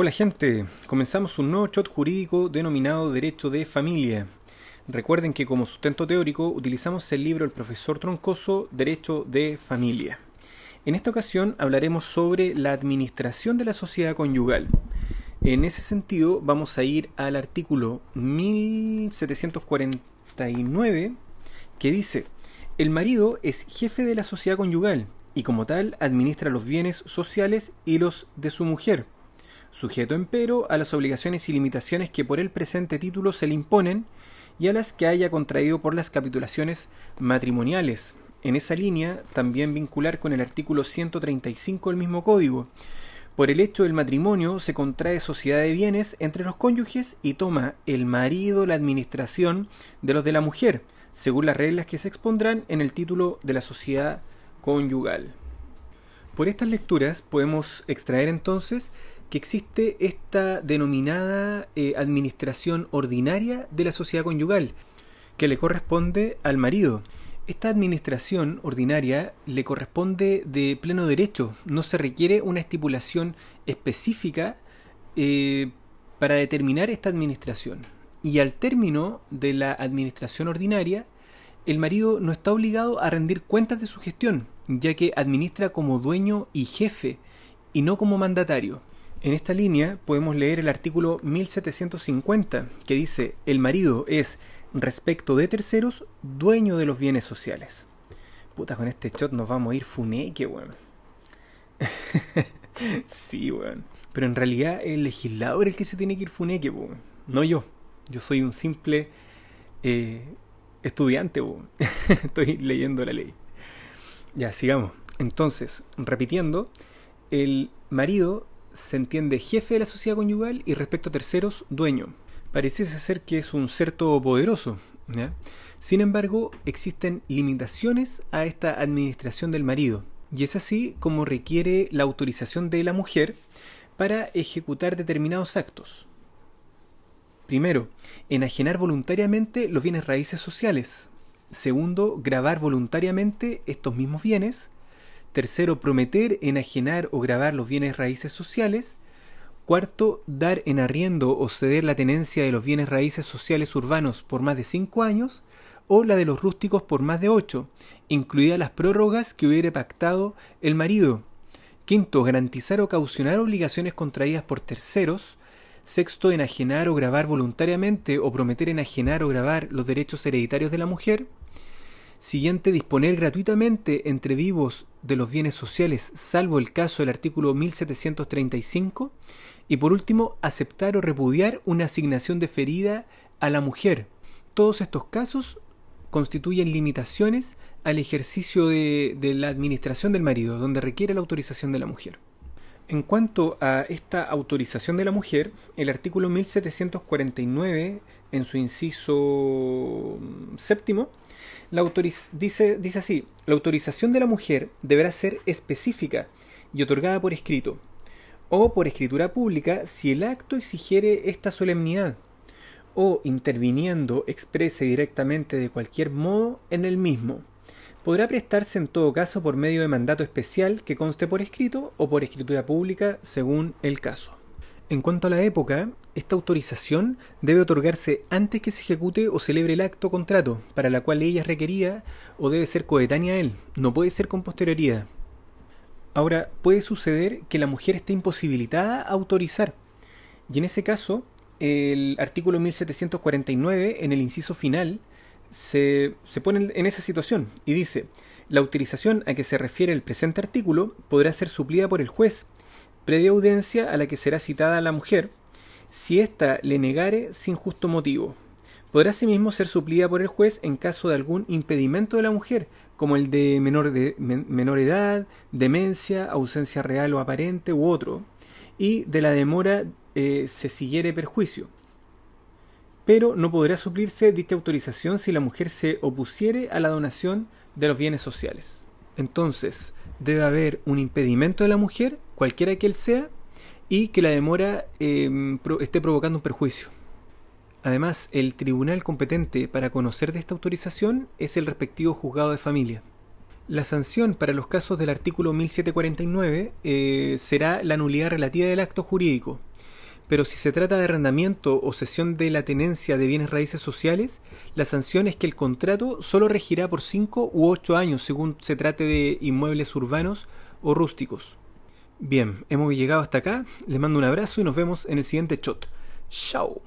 Hola gente, comenzamos un nuevo shot jurídico denominado Derecho de Familia. Recuerden que como sustento teórico utilizamos el libro del profesor Troncoso Derecho de Familia. En esta ocasión hablaremos sobre la administración de la sociedad conyugal. En ese sentido vamos a ir al artículo 1749 que dice, el marido es jefe de la sociedad conyugal y como tal administra los bienes sociales y los de su mujer, sujeto empero a las obligaciones y limitaciones que por el presente título se le imponen y a las que haya contraído por las capitulaciones matrimoniales. En esa línea, también vincular con el artículo 135 del mismo código. Por el hecho del matrimonio se contrae sociedad de bienes entre los cónyuges y toma el marido la administración de los de la mujer, según las reglas que se expondrán en el título de la sociedad conyugal. Por estas lecturas podemos extraer entonces que existe esta denominada eh, administración ordinaria de la sociedad conyugal, que le corresponde al marido. Esta administración ordinaria le corresponde de pleno derecho, no se requiere una estipulación específica eh, para determinar esta administración. Y al término de la administración ordinaria, el marido no está obligado a rendir cuentas de su gestión, ya que administra como dueño y jefe, y no como mandatario. En esta línea podemos leer el artículo 1750, que dice, el marido es, respecto de terceros, dueño de los bienes sociales. Puta, con este shot nos vamos a ir funeque, weón. sí, weón. Pero en realidad el legislador es el que se tiene que ir funeque, weón. No yo. Yo soy un simple eh, estudiante, weón. Estoy leyendo la ley. Ya, sigamos. Entonces, repitiendo, el marido se entiende jefe de la sociedad conyugal y respecto a terceros, dueño. Pareciese ser que es un ser todopoderoso. Sin embargo, existen limitaciones a esta administración del marido. Y es así como requiere la autorización de la mujer para ejecutar determinados actos. Primero, enajenar voluntariamente los bienes raíces sociales. Segundo, grabar voluntariamente estos mismos bienes. Tercero, prometer, enajenar o grabar los bienes raíces sociales. Cuarto, dar en arriendo o ceder la tenencia de los bienes raíces sociales urbanos por más de cinco años o la de los rústicos por más de ocho, incluidas las prórrogas que hubiere pactado el marido. Quinto, garantizar o caucionar obligaciones contraídas por terceros. Sexto, enajenar o grabar voluntariamente o prometer enajenar o grabar los derechos hereditarios de la mujer. Siguiente, disponer gratuitamente entre vivos de los bienes sociales, salvo el caso del artículo 1735. Y por último, aceptar o repudiar una asignación deferida a la mujer. Todos estos casos constituyen limitaciones al ejercicio de, de, la administración del marido, donde requiere la autorización de la mujer. En cuanto a esta autorización de la mujer, el artículo 1749, en su inciso séptimo, la dice, dice así, la autorización de la mujer deberá ser específica y otorgada por escrito, o por escritura pública si el acto exigiere esta solemnidad, o interviniendo exprese directamente de cualquier modo en el mismo. Podrá prestarse en todo caso por medio de mandato especial que conste por escrito o por escritura pública según el caso. En cuanto a la época, esta autorización debe otorgarse antes que se ejecute o celebre el acto contrato, para la cual ella requería o debe ser coetánea a él, no puede ser con posterioridad. Ahora, puede suceder que la mujer esté imposibilitada a autorizar, y en ese caso, el artículo 1749, en el inciso final, se, se pone en esa situación y dice, la autorización a que se refiere el presente artículo podrá ser suplida por el juez, previa audiencia a la que será citada la mujer, si ésta le negare sin justo motivo. Podrá asimismo ser suplida por el juez en caso de algún impedimento de la mujer, como el de menor, de, menor edad, demencia, ausencia real o aparente u otro, y de la demora eh, se siguiere perjuicio. Pero no podrá suplirse dicha autorización si la mujer se opusiere a la donación de los bienes sociales. Entonces, debe haber un impedimento de la mujer, cualquiera que él sea, y que la demora em, esté provocando un perjuicio. Además, el tribunal competente para conocer de esta autorización es el respectivo juzgado de familia. La sanción para los casos del artículo 1749 eh, será la nulidad relativa del acto jurídico, pero si se trata de arrendamiento o cesión de la tenencia de bienes raíces sociales, la sanción es que el contrato solo regirá por 5 u 8 años según se trate de inmuebles urbanos o rústicos. Bien, hemos llegado hasta acá, les mando un abrazo y nos vemos en el siguiente shot. Chao.